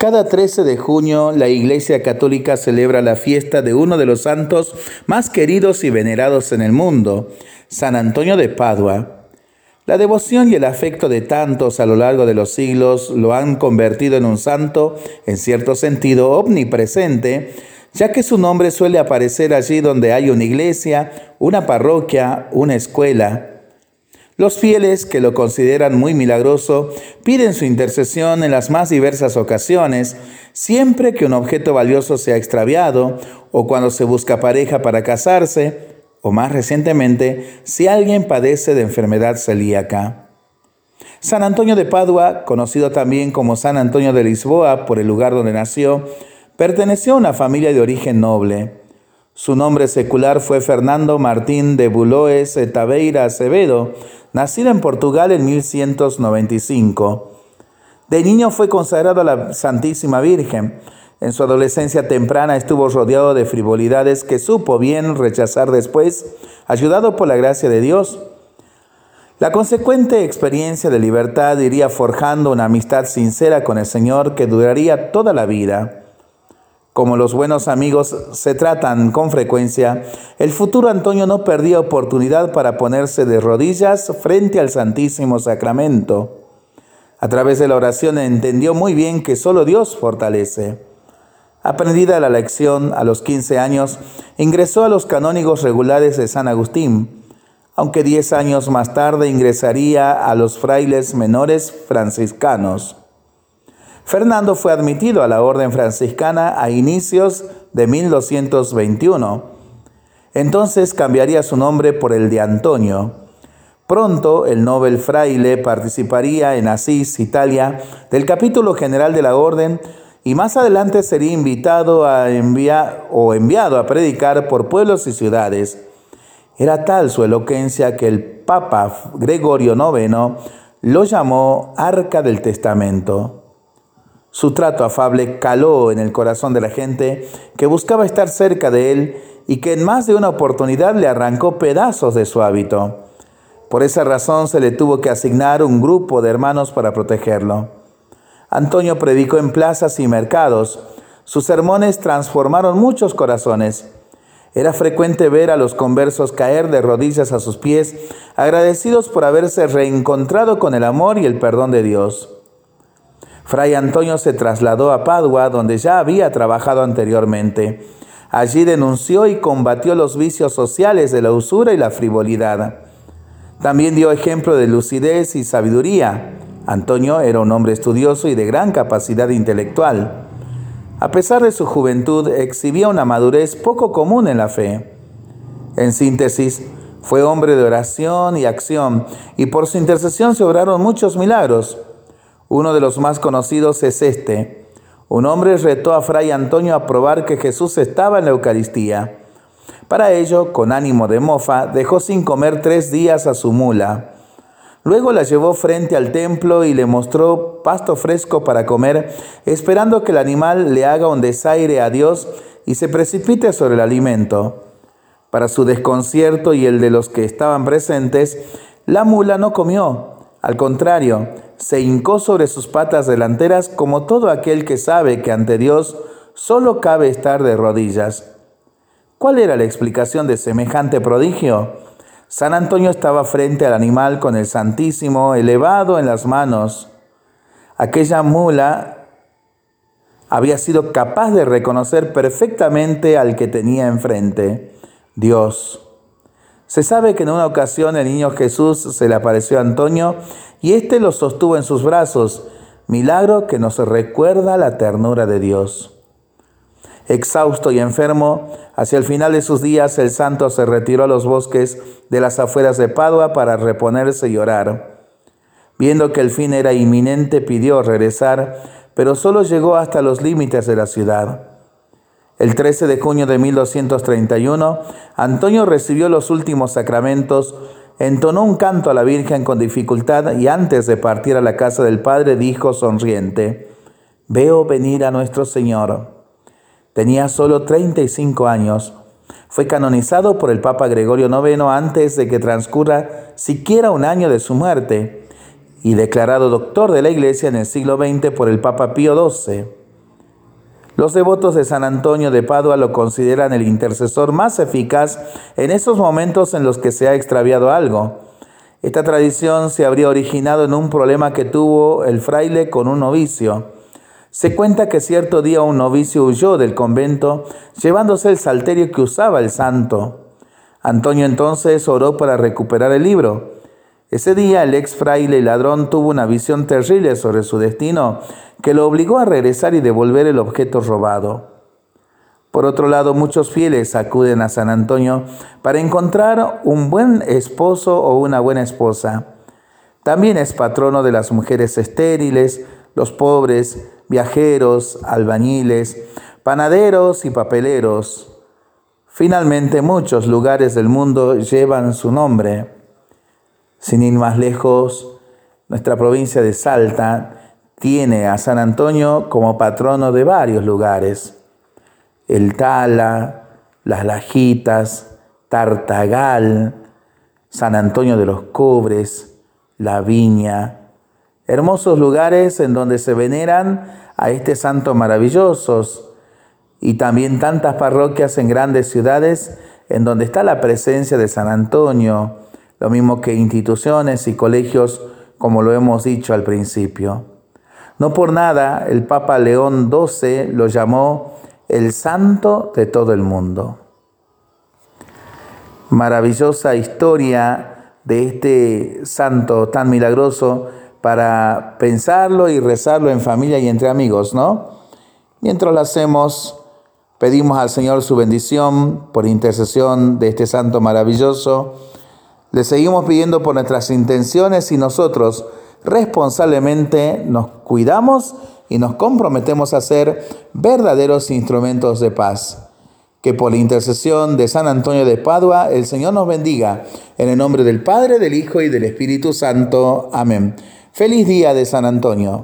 Cada 13 de junio la Iglesia Católica celebra la fiesta de uno de los santos más queridos y venerados en el mundo, San Antonio de Padua. La devoción y el afecto de tantos a lo largo de los siglos lo han convertido en un santo, en cierto sentido, omnipresente, ya que su nombre suele aparecer allí donde hay una iglesia, una parroquia, una escuela. Los fieles que lo consideran muy milagroso piden su intercesión en las más diversas ocasiones, siempre que un objeto valioso sea extraviado o cuando se busca pareja para casarse, o más recientemente, si alguien padece de enfermedad celíaca. San Antonio de Padua, conocido también como San Antonio de Lisboa por el lugar donde nació, perteneció a una familia de origen noble. Su nombre secular fue Fernando Martín de Buloes Tabeira Acevedo, nacido en Portugal en 1195. De niño fue consagrado a la Santísima Virgen. En su adolescencia temprana estuvo rodeado de frivolidades que supo bien rechazar después, ayudado por la gracia de Dios. La consecuente experiencia de libertad iría forjando una amistad sincera con el Señor que duraría toda la vida. Como los buenos amigos se tratan con frecuencia, el futuro Antonio no perdía oportunidad para ponerse de rodillas frente al Santísimo Sacramento. A través de la oración entendió muy bien que solo Dios fortalece. Aprendida la lección a los 15 años, ingresó a los canónigos regulares de San Agustín, aunque 10 años más tarde ingresaría a los frailes menores franciscanos. Fernando fue admitido a la orden franciscana a inicios de 1221. Entonces cambiaría su nombre por el de Antonio. Pronto el Nobel fraile participaría en Asís, Italia, del capítulo general de la orden y más adelante sería invitado a enviar o enviado a predicar por pueblos y ciudades. Era tal su elocuencia que el Papa Gregorio IX lo llamó Arca del Testamento. Su trato afable caló en el corazón de la gente que buscaba estar cerca de él y que en más de una oportunidad le arrancó pedazos de su hábito. Por esa razón se le tuvo que asignar un grupo de hermanos para protegerlo. Antonio predicó en plazas y mercados. Sus sermones transformaron muchos corazones. Era frecuente ver a los conversos caer de rodillas a sus pies, agradecidos por haberse reencontrado con el amor y el perdón de Dios. Fray Antonio se trasladó a Padua, donde ya había trabajado anteriormente. Allí denunció y combatió los vicios sociales de la usura y la frivolidad. También dio ejemplo de lucidez y sabiduría. Antonio era un hombre estudioso y de gran capacidad intelectual. A pesar de su juventud, exhibía una madurez poco común en la fe. En síntesis, fue hombre de oración y acción, y por su intercesión se obraron muchos milagros. Uno de los más conocidos es este. Un hombre retó a Fray Antonio a probar que Jesús estaba en la Eucaristía. Para ello, con ánimo de mofa, dejó sin comer tres días a su mula. Luego la llevó frente al templo y le mostró pasto fresco para comer, esperando que el animal le haga un desaire a Dios y se precipite sobre el alimento. Para su desconcierto y el de los que estaban presentes, la mula no comió. Al contrario, se hincó sobre sus patas delanteras como todo aquel que sabe que ante Dios solo cabe estar de rodillas. ¿Cuál era la explicación de semejante prodigio? San Antonio estaba frente al animal con el Santísimo elevado en las manos. Aquella mula había sido capaz de reconocer perfectamente al que tenía enfrente, Dios. Se sabe que en una ocasión el niño Jesús se le apareció a Antonio y éste lo sostuvo en sus brazos, milagro que nos recuerda la ternura de Dios. Exhausto y enfermo, hacia el final de sus días el santo se retiró a los bosques de las afueras de Padua para reponerse y orar. Viendo que el fin era inminente, pidió regresar, pero solo llegó hasta los límites de la ciudad. El 13 de junio de 1231, Antonio recibió los últimos sacramentos, entonó un canto a la Virgen con dificultad y antes de partir a la casa del Padre dijo sonriente, Veo venir a nuestro Señor. Tenía solo 35 años. Fue canonizado por el Papa Gregorio IX antes de que transcurra siquiera un año de su muerte y declarado doctor de la Iglesia en el siglo XX por el Papa Pío XII. Los devotos de San Antonio de Padua lo consideran el intercesor más eficaz en esos momentos en los que se ha extraviado algo. Esta tradición se habría originado en un problema que tuvo el fraile con un novicio. Se cuenta que cierto día un novicio huyó del convento llevándose el salterio que usaba el santo. Antonio entonces oró para recuperar el libro. Ese día el ex fraile ladrón tuvo una visión terrible sobre su destino que lo obligó a regresar y devolver el objeto robado. Por otro lado, muchos fieles acuden a San Antonio para encontrar un buen esposo o una buena esposa. También es patrono de las mujeres estériles, los pobres, viajeros, albañiles, panaderos y papeleros. Finalmente, muchos lugares del mundo llevan su nombre. Sin ir más lejos, nuestra provincia de Salta tiene a San Antonio como patrono de varios lugares. El Tala, Las Lajitas, Tartagal, San Antonio de los Cobres, La Viña. Hermosos lugares en donde se veneran a este santo maravillosos y también tantas parroquias en grandes ciudades en donde está la presencia de San Antonio, lo mismo que instituciones y colegios, como lo hemos dicho al principio. No por nada el Papa León XII lo llamó el santo de todo el mundo. Maravillosa historia de este santo tan milagroso para pensarlo y rezarlo en familia y entre amigos, ¿no? Mientras lo hacemos, pedimos al Señor su bendición por intercesión de este santo maravilloso le seguimos pidiendo por nuestras intenciones y nosotros responsablemente nos cuidamos y nos comprometemos a ser verdaderos instrumentos de paz. Que por la intercesión de San Antonio de Padua el Señor nos bendiga. En el nombre del Padre, del Hijo y del Espíritu Santo. Amén. Feliz día de San Antonio.